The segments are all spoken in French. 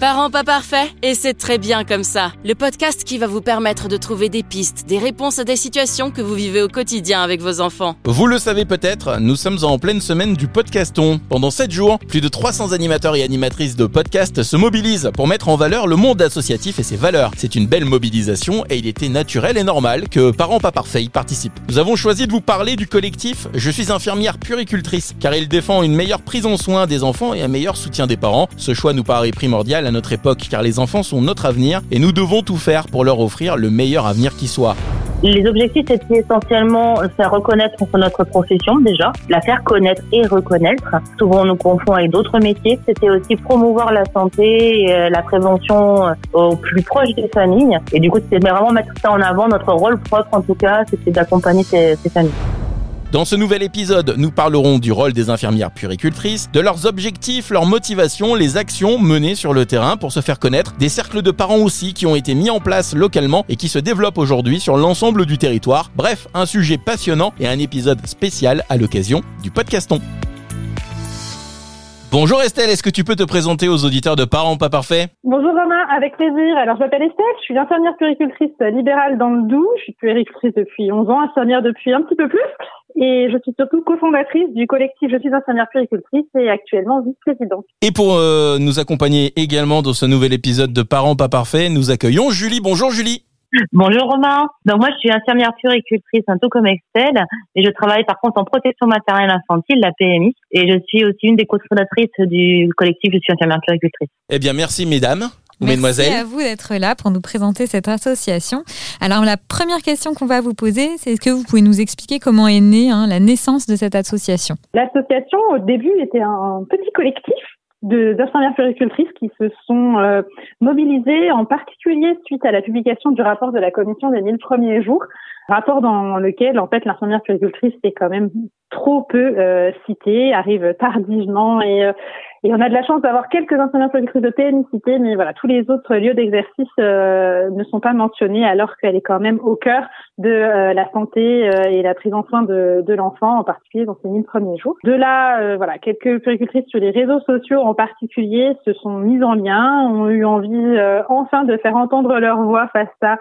Parents pas parfaits Et c'est très bien comme ça. Le podcast qui va vous permettre de trouver des pistes, des réponses à des situations que vous vivez au quotidien avec vos enfants. Vous le savez peut-être, nous sommes en pleine semaine du podcaston. Pendant 7 jours, plus de 300 animateurs et animatrices de podcasts se mobilisent pour mettre en valeur le monde associatif et ses valeurs. C'est une belle mobilisation et il était naturel et normal que Parents pas parfaits y participent. Nous avons choisi de vous parler du collectif Je suis infirmière puricultrice car il défend une meilleure prise en soin des enfants et un meilleur soutien des parents. Ce choix nous paraît primordial notre époque car les enfants sont notre avenir et nous devons tout faire pour leur offrir le meilleur avenir qui soit. Les objectifs étaient essentiellement faire reconnaître notre profession déjà, la faire connaître et reconnaître. Souvent on nous confond avec d'autres métiers. C'était aussi promouvoir la santé et euh, la prévention euh, au plus proche des familles. Et du coup c'était vraiment mettre ça en avant. Notre rôle propre en tout cas, c'était d'accompagner ces familles. Dans ce nouvel épisode, nous parlerons du rôle des infirmières puricultrices, de leurs objectifs, leurs motivations, les actions menées sur le terrain pour se faire connaître, des cercles de parents aussi qui ont été mis en place localement et qui se développent aujourd'hui sur l'ensemble du territoire. Bref, un sujet passionnant et un épisode spécial à l'occasion du podcaston. Bonjour Estelle, est-ce que tu peux te présenter aux auditeurs de Parents pas parfaits? Bonjour Romain, avec plaisir. Alors je m'appelle Estelle, je suis infirmière puricultrice libérale dans le Doubs. Je suis puricultrice depuis 11 ans, infirmière depuis un petit peu plus. Et je suis surtout cofondatrice du collectif Je suis infirmière puricultrice et actuellement vice-présidente. Et pour euh, nous accompagner également dans ce nouvel épisode de Parents pas parfaits, nous accueillons Julie. Bonjour Julie. Bonjour Romain. Donc moi je suis infirmière puricultrice un peu comme Estelle et je travaille par contre en protection maternelle infantile, la PMI, et je suis aussi une des cofondatrices du collectif Je suis infirmière puricultrice. Eh bien merci mesdames. ou Merci Mesdemoiselles. à vous d'être là pour nous présenter cette association. Alors la première question qu'on va vous poser, c'est est-ce que vous pouvez nous expliquer comment est née hein, la naissance de cette association? L'association, au début, était un petit collectif d'infirmières puricultrices qui se sont euh, mobilisées, en particulier suite à la publication du rapport de la commission des 1000 premiers jours, rapport dans lequel, en fait, l'infirmière puricultrice est quand même trop peu euh, citée, arrive tardivement et, euh, et on a de la chance d'avoir quelques infirmières puricultrices de PMI citées, mais voilà, tous les autres lieux d'exercice euh, ne sont pas mentionnés alors qu'elle est quand même au cœur de euh, la santé euh, et la prise en soin de, de l'enfant, en particulier dans ces 1000 premiers jours. De là, euh, voilà, quelques puricultrices sur les réseaux sociaux en particulier se sont mises en lien, ont eu envie enfin de faire entendre leur voix face à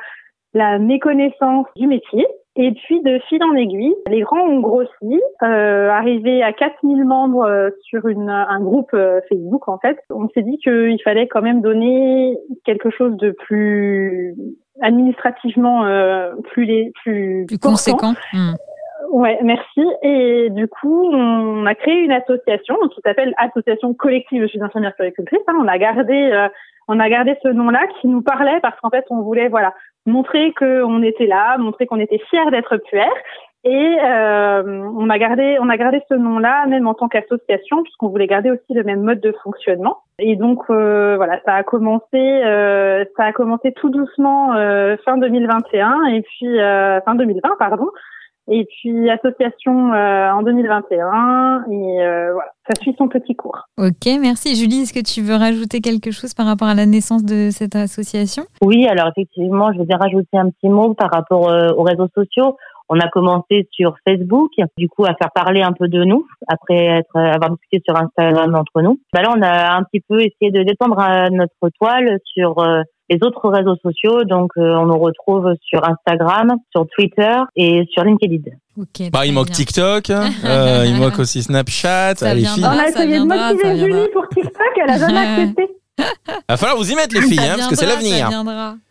la méconnaissance du métier. Et puis, de fil en aiguille, les grands ont grossi, euh, arrivé à 4000 membres euh, sur une, un groupe euh, Facebook, en fait. On s'est dit qu'il fallait quand même donner quelque chose de plus administrativement euh, plus, les, plus, Plus conséquent Hmm. Ouais, merci. Et du coup, on a créé une association qui s'appelle Association collective Je suis infirmière puricultrice. hein. On a gardé, euh, on a gardé ce nom-là qui nous parlait parce qu'en fait, on voulait, voilà, montrer qu'on était là, montrer qu'on était fiers d'être puère. Et euh, on a gardé, on a gardé ce nom-là même en tant qu'association puisqu'on voulait garder aussi le même mode de fonctionnement. Et donc euh, voilà, ça a commencé, euh, ça a commencé tout doucement euh, fin 2021 et puis euh, fin 2020 pardon. Et puis association euh, en 2021 et euh, voilà, ça suit son petit cours. Ok, merci. Julie, est-ce que tu veux rajouter quelque chose par rapport à la naissance de cette association? Oui, alors effectivement, je vais rajouter un petit mot par rapport euh, aux réseaux sociaux. On a commencé sur Facebook, du coup, à faire parler un peu de nous, après être, avoir discuté sur Instagram entre nous. Bah là, on a un petit peu essayé de détendre euh, notre toile sur euh, les autres réseaux sociaux. Donc, euh, on nous retrouve sur Instagram, sur Twitter et sur LinkedIn. Ok. Bah, il manque bien. TikTok, hein. Euh, il manque aussi Snapchat. Ça les viendra. filles. On a essayé de motiver viendra. Julie pour TikTok, elle a jamais accepté. Va falloir vous y mettre les filles, hein, parce que c'est l'avenir.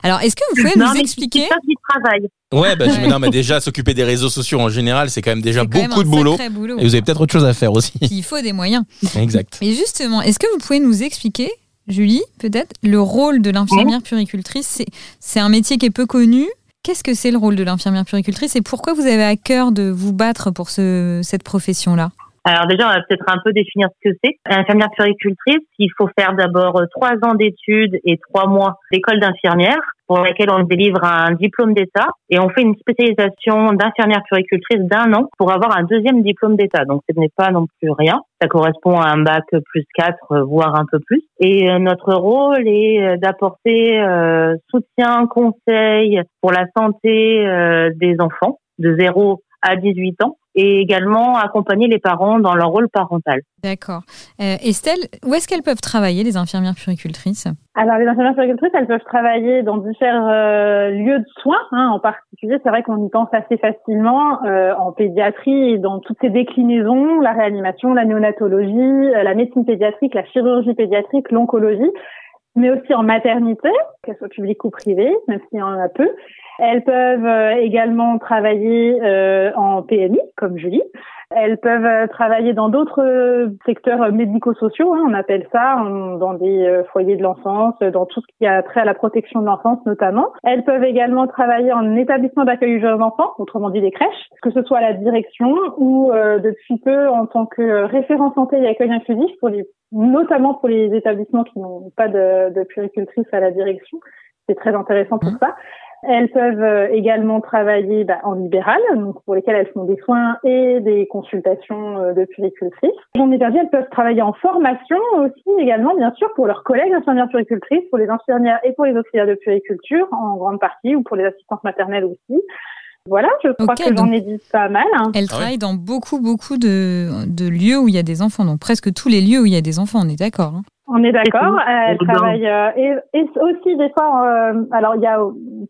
Alors, est-ce que vous pouvez Non, nous mais expliquer TikTok, il travaille. Ouais, bah, je- non, mais déjà, s'occuper des réseaux sociaux en général, c'est quand même déjà même beaucoup un de boulot. boulot. Et vous avez peut-être autre chose à faire aussi. Il faut des moyens. exact. Et justement, est-ce que vous pouvez nous expliquer, Julie, peut-être, le rôle de l'infirmière puricultrice C'est- C'est un métier qui est peu connu. Qu'est-ce que c'est le rôle de l'infirmière puricultrice et pourquoi vous avez à cœur de vous battre pour ce, cette profession-là? Alors déjà, on va peut-être un peu définir ce que c'est. Infirmière puricultrice, il faut faire d'abord euh, trois ans d'études et trois mois d'école d'infirmière pour laquelle on délivre un diplôme d'État et on fait une spécialisation d'infirmière puricultrice d'un an pour avoir un deuxième diplôme d'État. Donc ce n'est pas non plus rien. Ça correspond à un bac plus 4, euh, voire un peu plus. Et euh, notre rôle est d'apporter soutien, conseil pour la santé des enfants de 0 à 18 ans et également accompagner les parents dans leur rôle parental. D'accord. Euh, Estelle, où est-ce qu'elles peuvent travailler, les infirmières puricultrices Alors, les infirmières puricultrices, elles peuvent travailler dans différents euh, lieux de soins. Hein, en particulier, c'est vrai qu'on y pense assez facilement euh, en pédiatrie et dans toutes ces déclinaisons, la réanimation, la néonatologie, la médecine pédiatrique, la chirurgie pédiatrique, l'oncologie mais aussi en maternité, qu'elle soit publique ou privée, même s'il y en a peu. Elles peuvent euh, également travailler euh, en PMI, comme Julie. Elles peuvent euh, travailler dans d'autres secteurs médico-sociaux, hein, on appelle ça, dans des foyers de l'enfance, dans tout ce qui a trait à la protection de l'enfance notamment. Elles peuvent également travailler en établissement d'accueil jeunes enfants, autrement dit des crèches, que ce soit à la direction ou depuis peu en tant que référent santé et accueil inclusif pour les notamment pour les établissements qui n'ont pas de, de puricultrice à la direction. C'est très intéressant pour mmh. ça. Elles peuvent euh, également travailler bah, en libéral, donc pour lesquelles elles font des soins et des consultations euh, de puricultrices. J'en ai perdu, elles peuvent travailler en formation aussi également, bien sûr, pour leurs collègues infirmières puricultrices, pour les infirmières et pour les auxiliaires de puriculture en grande partie, ou pour les assistantes maternelles aussi. Voilà, je crois que j'en ai dit pas mal. Hein. Elle ah travaille dans beaucoup, beaucoup de, de, lieux où il y a des enfants, donc presque tous les lieux où il y a des enfants, on est d'accord. Hein. On est d'accord. Elle travaille euh, et, et, aussi des fois. Euh, alors il y a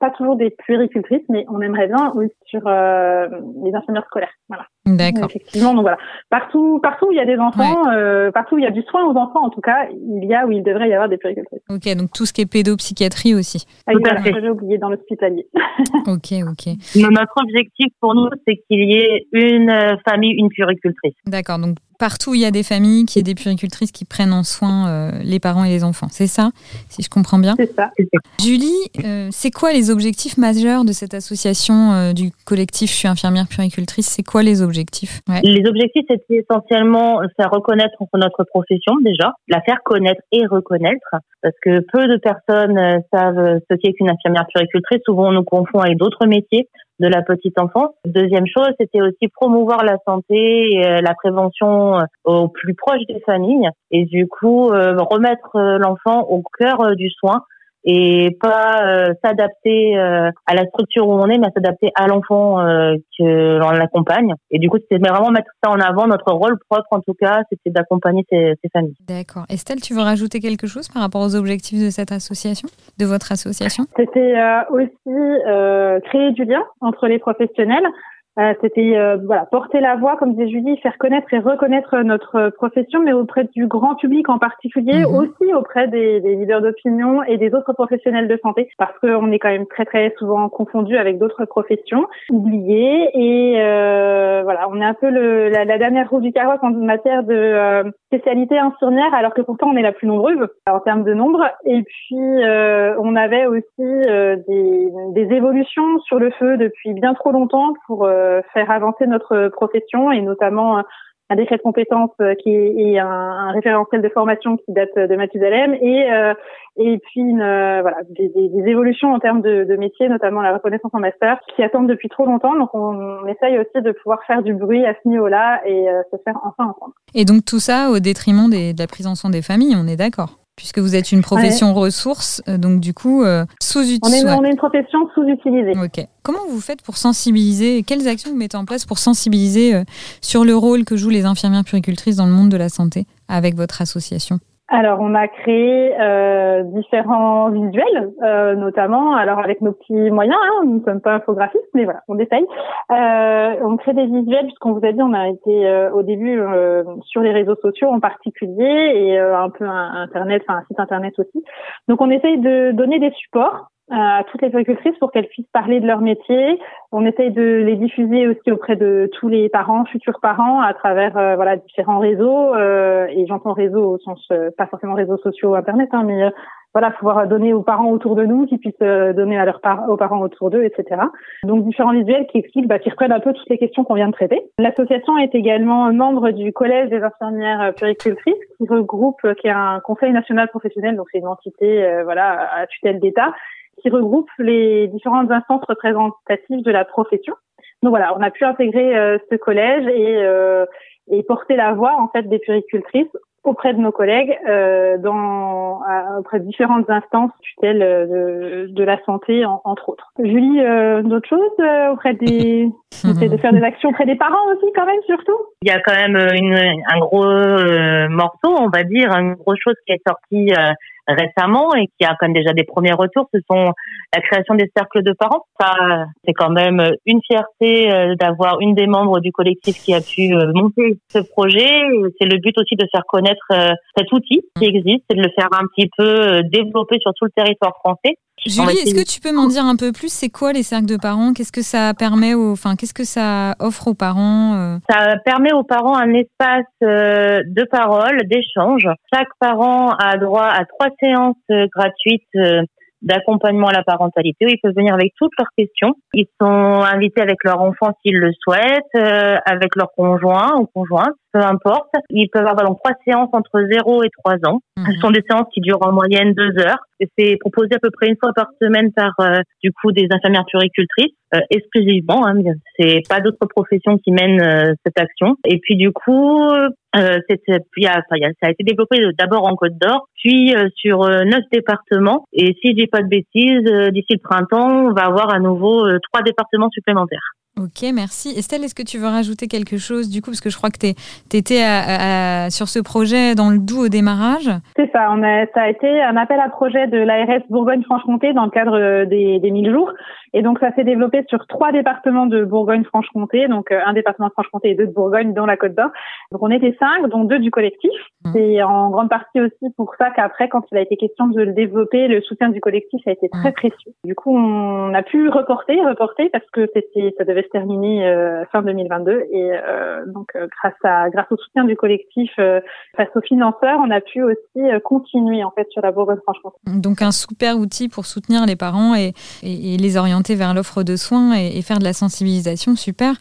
pas toujours des puéricultrices, mais on aimerait bien aussi sur euh, les infirmières scolaires. Voilà. D'accord. Effectivement, donc voilà. Partout, partout où il y a des enfants, partout où il y a du soin aux enfants, en tout cas, il y a où il devrait y avoir des puéricultrices. Ok, donc tout ce qui est pédopsychiatrie aussi. Ah, j'ai oublié dans l'hospitalier. ok, ok. Notre objectif pour nous, c'est qu'il y ait une famille, une puéricultrice. D'accord, donc partout où il y a des familles, qui y ait des puéricultrices qui prennent en soin euh, les parents et les enfants. C'est ça, si je comprends bien? C'est ça. Julie, euh, c'est quoi les objectifs majeurs de cette association euh, du collectif Je suis infirmière puéricultrice C'est quoi les objectifs? Les objectifs, c'est essentiellement faire reconnaître notre profession déjà, la faire connaître et reconnaître, parce que peu de personnes savent ce qu'est qu'une infirmière puéricultrice. Souvent, on nous confond avec d'autres métiers de la petite enfance. Deuxième chose, c'était aussi promouvoir la santé et euh, la prévention euh, au plus proche des familles et du coup euh, remettre l'enfant au cœur du soin et pas euh, s'adapter euh, à la structure où on est, mais s'adapter à l'enfant euh, que l'on l'accompagne. Et du coup, c'était vraiment mettre ça en avant. Notre rôle propre, en tout cas, c'était d'accompagner ces, ces, familles. D'accord. Estelle, tu veux rajouter quelque chose par rapport aux objectifs de cette association, de votre association? C'était aussi créer du lien entre les professionnels. Euh, c'était euh, voilà porter la voix, comme disait Julie, faire connaître et reconnaître notre profession, mais auprès du grand public en particulier, mhm. aussi auprès des, des leaders d'opinion et des autres professionnels de santé, parce qu'on est quand même très très souvent confondu avec d'autres professions, oubliées et euh, voilà, on est un peu le, la, la, dernière roue du carrosse en matière de euh, spécialité infirmière, alors que pourtant on est la plus nombreuse en termes de nombre. Et puis on avait aussi des, des évolutions sur le feu depuis bien trop longtemps pour euh, faire avancer notre profession et notamment euh, un décret de compétences euh, qui est, un, référentiel de formation qui date de Mathusalem et et puis voilà des, évolutions en termes de, de métier, notamment la reconnaissance en master, qui attendent depuis trop longtemps. Donc on, essaye aussi de pouvoir faire du bruit à ce niveau-là et se faire enfin entendre. Et donc tout ça au détriment de la prise en soin des familles, on est d'accord? Puisque vous êtes une profession ressource, euh, donc du coup euh, sous-utilisée. On, est, une profession sous-utilisée. Ok. Comment vous faites pour sensibiliser Quelles actions vous mettez en place pour sensibiliser euh, sur le rôle que jouent les infirmières puricultrices dans le monde de la santé avec votre association? Alors, on a créé euh, différents visuels, euh, notamment, alors avec nos petits moyens, hein, nous ne sommes pas infographistes, mais voilà, on essaye. Euh, on crée des visuels, puisqu'on vous a dit, on a été euh, au début sur les réseaux sociaux en particulier, et un peu un internet, enfin un site internet aussi. Donc, on essaye de donner des supports à toutes les agricultrices pour qu'elles puissent parler de leur métier. On essaye de les diffuser aussi auprès de tous les parents, futurs parents, à travers euh, voilà différents réseaux. Euh, et j'entends réseau au sens euh, pas forcément réseaux sociaux, internet, hein, mais voilà pouvoir donner aux parents autour de nous, qui puissent donner à leurs par aux parents autour d'eux, etc. Donc différents visuels qui expliquent, bah, qui reprennent un peu toutes les questions qu'on vient de traiter. L'association est également membre du collège des infirmières puricultrices, qui regroupe, qui est un conseil national professionnel, donc c'est une entité voilà à tutelle d'État qui regroupe les différentes instances représentatives de la profession. Donc voilà, on a pu intégrer euh, ce collège et, euh, et porter la voix en fait des puricultrices auprès de nos collègues euh, dans auprès de différentes instances tutelles de, de la santé entre autres. Julie, euh, d'autres choses auprès des de faire des actions auprès des parents aussi quand même surtout? Il y a quand même une, un gros morceau, on va dire, une grosse chose qui est sortie récemment et qui a quand même déjà des premiers retours, ce sont la création des cercles de parents. Ça, c'est quand même une fierté euh, d'avoir une des membres du collectif qui a pu euh, monter ce projet. C'est le but aussi de faire connaître euh, cet outil qui existe et de le faire un petit peu développer sur tout le territoire français. Julie, est-ce que tu peux m'en dire un peu plus? C'est quoi les cercles de parents? Qu'est-ce que ça permet aux, enfin, qu'est-ce que ça offre aux parents Ça permet aux parents un espace de parole, d'échange. Chaque parent a droit à trois séances gratuites d'accompagnement à la parentalité où ils peuvent venir avec toutes leurs questions. Ils sont invités avec leur enfant s'ils le souhaitent, euh, avec leur conjoint ou conjointe, peu importe. Ils peuvent avoir donc trois séances entre 0 et 3 ans. Mhm. Ce sont des séances qui durent en moyenne deux heures. C'est proposé à peu près une fois par semaine par euh, du coup des infirmières puricultrices euh, exclusivement. Hein, c'est pas d'autres professions qui mènent euh, cette action. Et puis du coup, euh, puis, ça a été développé d'abord en Côte d'Or, puis sur neuf départements. Et si je dis pas de bêtises, d'ici le printemps, on va avoir à nouveau trois départements supplémentaires. Ok, merci. Estelle, est-ce que tu veux rajouter quelque chose du coup? Parce que je crois que tu étais sur ce projet dans le Doubs au démarrage. C'est ça, on a, ça a été un appel à projet de l'ARS Bourgogne-Franche-Comté dans le cadre des, des 1000 jours. Et donc ça s'est développé sur trois départements de Bourgogne-Franche-Comté, donc euh, un département de Franche-Comté et deux de Bourgogne dans la Côte d'Or. Donc on était cinq, dont deux du collectif. Mmh. C'est en grande partie aussi pour ça qu'après, quand il a été question de le développer, le soutien du collectif a été très mmh. précieux. Du coup, on a pu reporter, reporter parce que c'était, ça devait se terminer euh, fin 2022 et euh, donc grâce à grâce au soutien du collectif face aux financeurs, on a pu aussi continuer en fait sur la Bourgogne-Franche-Comté. Donc un super outil pour soutenir les parents et, et les orienter vers l'offre de soins et, faire de la sensibilisation, super.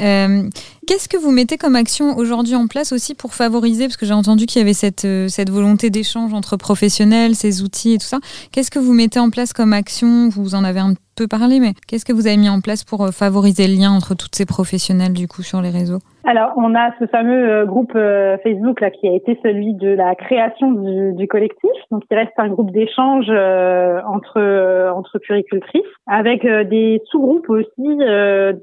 Euh, qu'est-ce que vous mettez comme action aujourd'hui en place aussi pour favoriser, parce que j'ai entendu qu'il y avait cette, euh, cette volonté d'échange entre professionnels, ces outils et tout ça. Qu'est-ce que vous mettez en place comme action? Vous en avez un peu parlé, mais qu'est-ce que vous avez mis en place pour euh, favoriser le lien entre toutes ces professionnels du coup sur les réseaux? Alors, on a ce fameux euh, groupe euh, Facebook là qui a été celui de la création du, collectif. Donc, il reste un groupe d'échange entre puricultrices, avec des sous-groupes aussi,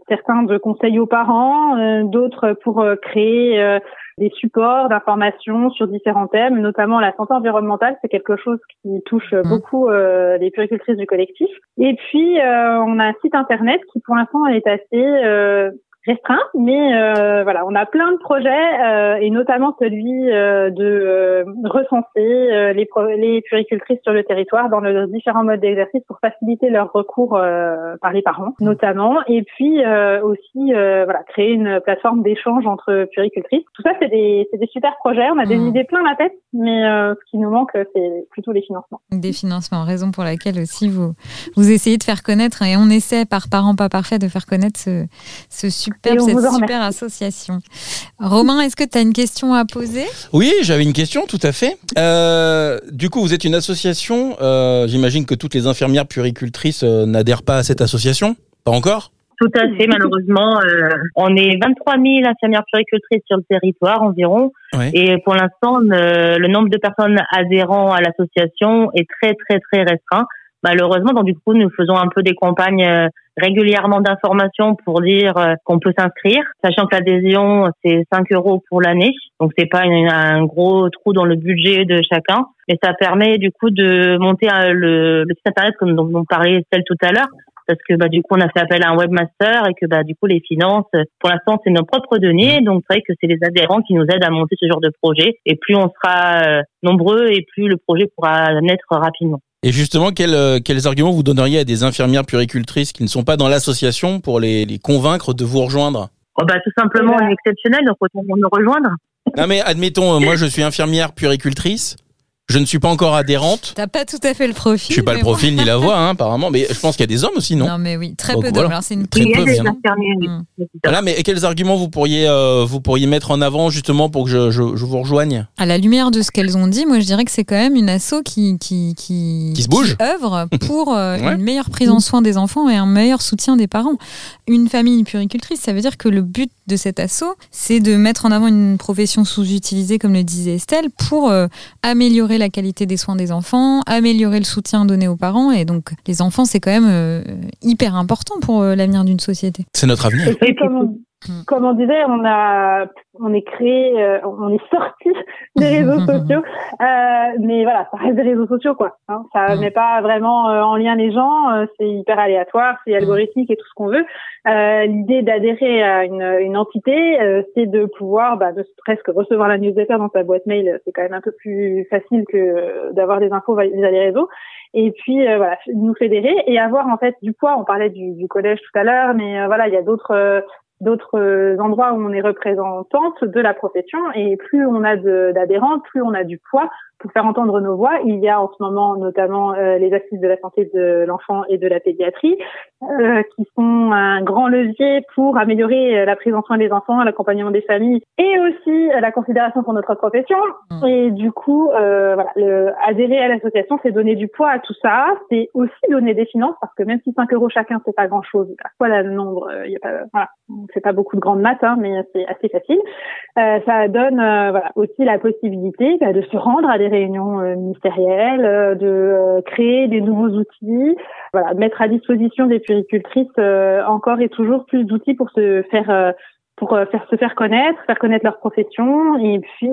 certains de conseils aux parents, d'autres pour créer des supports d'information sur différents thèmes, notamment la santé environnementale. C'est quelque chose qui touche mmh. beaucoup euh, les puricultrices du collectif. Et puis, euh, on a un site internet qui, pour l'instant, est assez euh, restreint, mais euh, voilà, on a plein de projets euh, et notamment celui euh, de recenser les, les puricultrices sur le territoire dans leurs différents modes d'exercice pour faciliter leur recours par les parents, notamment, et puis aussi voilà créer une plateforme d'échange entre puricultrices. Tout ça, c'est des, des super projets. On a des mmh. idées plein la tête, mais ce qui nous manque, c'est plutôt les financements. Des financements, raison pour laquelle aussi vous vous essayez de faire connaître et on essaie par parents pas parfaits de faire connaître ce, ce super cette super association. Romain, est-ce que tu as une question à poser? Oui, j'avais une question, tout à fait. Euh, du coup, vous êtes une association. Euh, j'imagine que toutes les infirmières puricultrices euh, n'adhèrent pas à cette association? Pas encore? Tout à fait, malheureusement. on est 23 000 infirmières puricultrices sur le territoire environ. Et pour l'instant, le, nombre de personnes adhérant à l'association est très, très, très restreint malheureusement, donc du coup, nous faisons un peu des campagnes euh, régulièrement d'information pour dire euh, qu'on peut s'inscrire, sachant que l'adhésion c'est 5 euros pour l'année, donc c'est pas un gros trou dans le budget de chacun, mais ça permet du coup de monter euh, le, le site internet comme dont, on parlait celle tout à l'heure, parce que bah du coup on a fait appel à un webmaster et que bah du coup les finances pour l'instant c'est nos propres données. Donc c'est vrai que c'est les adhérents qui nous aident à monter ce genre de projet. Et plus on sera nombreux et plus le projet pourra naître rapidement. Et justement, quels, euh, quels arguments vous donneriez à des infirmières puricultrices qui ne sont pas dans l'association pour les, les convaincre de vous rejoindre? Oh bah, Tout simplement, on est exceptionnel, donc autant nous rejoindre. Non mais admettons, euh, moi je suis infirmière puricultrice. Je ne suis pas encore adhérente. T'as pas tout à fait le profil. Je suis pas le profil ni la voix, hein, apparemment. Mais je pense qu'il y a des hommes aussi, non? Non, mais oui, très peu d'hommes. C'est une très peu. Des mmh. Voilà, mais quels arguments vous pourriez euh, vous pourriez mettre en avant justement pour que je, je, je, vous rejoigne? À la lumière de ce qu'elles ont dit, moi je dirais que c'est quand même une asso qui qui qui, qui se bouge, qui œuvre pour euh, une meilleure prise en soin des enfants et un meilleur soutien des parents. Une famille puricultrice, ça veut dire que le but de cet assaut, c'est de mettre en avant une profession sous-utilisée, comme le disait Estelle, pour euh, améliorer la qualité des soins des enfants, améliorer le soutien donné aux parents. Et donc, les enfants, c'est quand même euh, hyper important pour euh, l'avenir d'une société. C'est notre avenir. Et on, comme on disait, on a, on est créé, on est sorti des réseaux sociaux, mais voilà, ça reste des réseaux sociaux, quoi. Hein. ça met pas vraiment en lien les gens, c'est hyper aléatoire, c'est algorithmique et tout ce qu'on veut. L'idée d'adhérer à une, une entité, c'est de pouvoir, bah, de presque recevoir la newsletter dans sa boîte mail. C'est quand même un peu plus facile que d'avoir des infos via les réseaux et puis euh, voilà nous fédérer et avoir en fait du poids on parlait du, du collège tout à l'heure mais euh, voilà il y a d'autres d'autres endroits où on est représentante de la profession et plus on a d'adhérents, plus on a du poids pour faire entendre nos voix. Il y a en ce moment notamment euh, les assises de la santé de l'enfant et de la pédiatrie euh, qui sont un grand levier pour améliorer la prise en soin des enfants, l'accompagnement des familles et aussi la considération pour notre profession. Mmh. Et du coup, euh, voilà, le, adhérer à l'association, c'est donner du poids à tout ça. C'est aussi donner des finances parce que même si 5 euros chacun, c'est pas grand chose. Voilà le nombre. Il y a pas, voilà, c'est pas beaucoup de grandes maths, hein, mais c'est assez facile. Euh, ça donne euh, voilà, aussi la possibilité bah, de se rendre à des réunions euh, ministérielles, euh, de créer des nouveaux outils, voilà, mettre à disposition des puricultrices encore et toujours plus d'outils pour se faire pour faire se faire connaître, faire connaître leur profession et puis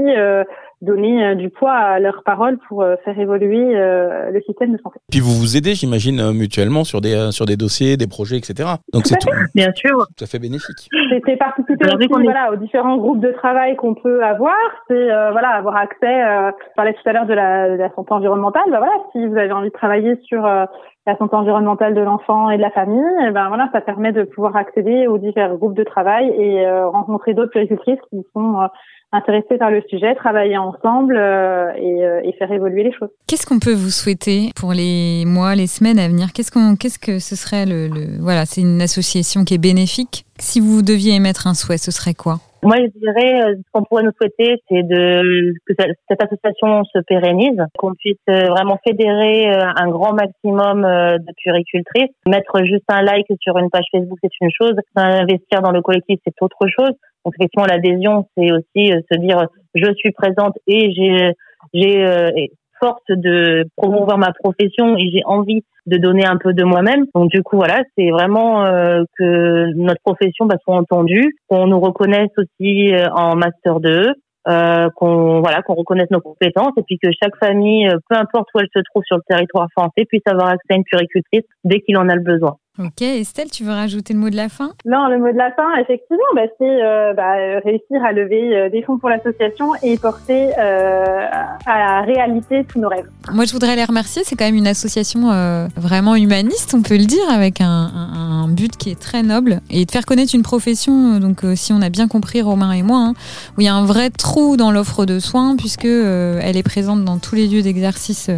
donner euh, du poids à leurs paroles pour euh, faire évoluer euh, le système de santé. Puis vous vous aidez, j'imagine, mutuellement sur des sur des dossiers, des projets, etc. Donc c'est tout, bien sûr, tout à fait bénéfique. C'est participer aussi, voilà, aux différents groupes de travail qu'on peut avoir. C'est voilà avoir accès. Euh, je parlais tout à l'heure de la, de la santé environnementale. Ben voilà, si vous avez envie de travailler sur la santé environnementale de l'enfant et de la famille, et ben voilà, ça permet de pouvoir accéder aux différents groupes de travail et rencontrer d'autres puricultrices qui sont intéressés par le sujet, travailler ensemble euh, et, euh, et, faire évoluer les choses. Qu'est-ce qu'on peut vous souhaiter pour les mois, les semaines à venir? Qu'est-ce qu'on, qu'est-ce que ce serait le, le... voilà, c'est une association qui est bénéfique. Si vous deviez émettre un souhait, ce serait quoi? Moi, je dirais, euh, ce qu'on pourrait nous souhaiter, c'est de que cette association se pérennise, qu'on puisse vraiment fédérer un grand maximum de puricultrices. Mettre juste un like sur une page Facebook, c'est une chose. Investir dans le collectif, c'est autre chose. Donc effectivement, l'adhésion, c'est aussi euh, se dire je suis présente et j'ai j'ai euh, force de promouvoir ma profession et j'ai envie de donner un peu de moi-même. Donc du coup voilà, c'est vraiment euh, que notre profession bah, soit entendue, qu'on nous reconnaisse aussi en master 2, euh, qu'on voilà qu'on reconnaisse nos compétences et puis que chaque famille, peu importe où elle se trouve sur le territoire français, puisse avoir accès à une puricultrice dès qu'il en a le besoin. Ok, Estelle, tu veux rajouter le mot de la fin? Non, le mot de la fin, effectivement, bah, c'est euh, bah, réussir à lever euh, des fonds pour l'association et porter euh, à la réalité tous nos rêves. Moi, je voudrais les remercier. C'est quand même une association vraiment humaniste, on peut le dire, avec un, un, un, but qui est très noble et de faire connaître une profession. Donc, si on a bien compris, Romain et moi, hein, où il y a un vrai trou dans l'offre de soins puisque elle est présente dans tous les lieux d'exercice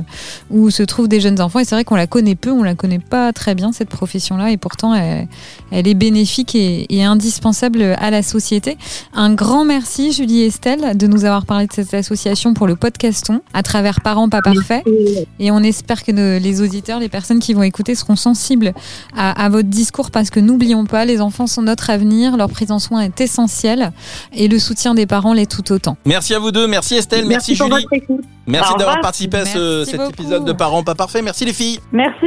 où se trouvent des jeunes enfants. Et c'est vrai qu'on la connaît peu, on la connaît pas très bien cette profession là et pourtant elle, est bénéfique et, indispensable à la société. Un grand merci Julie Estelle de nous avoir parlé de cette association pour le podcaston à travers Parents pas parfaits et on espère que les auditeurs, les personnes qui vont écouter seront sensibles à, votre discours parce que n'oublions pas, les enfants sont notre avenir, leur prise en soin est essentielle et le soutien des parents l'est tout autant. Merci à vous deux, merci Estelle, merci, Julie. Merci d'avoir participé à cet épisode de Parents pas parfaits. Merci les filles. Merci.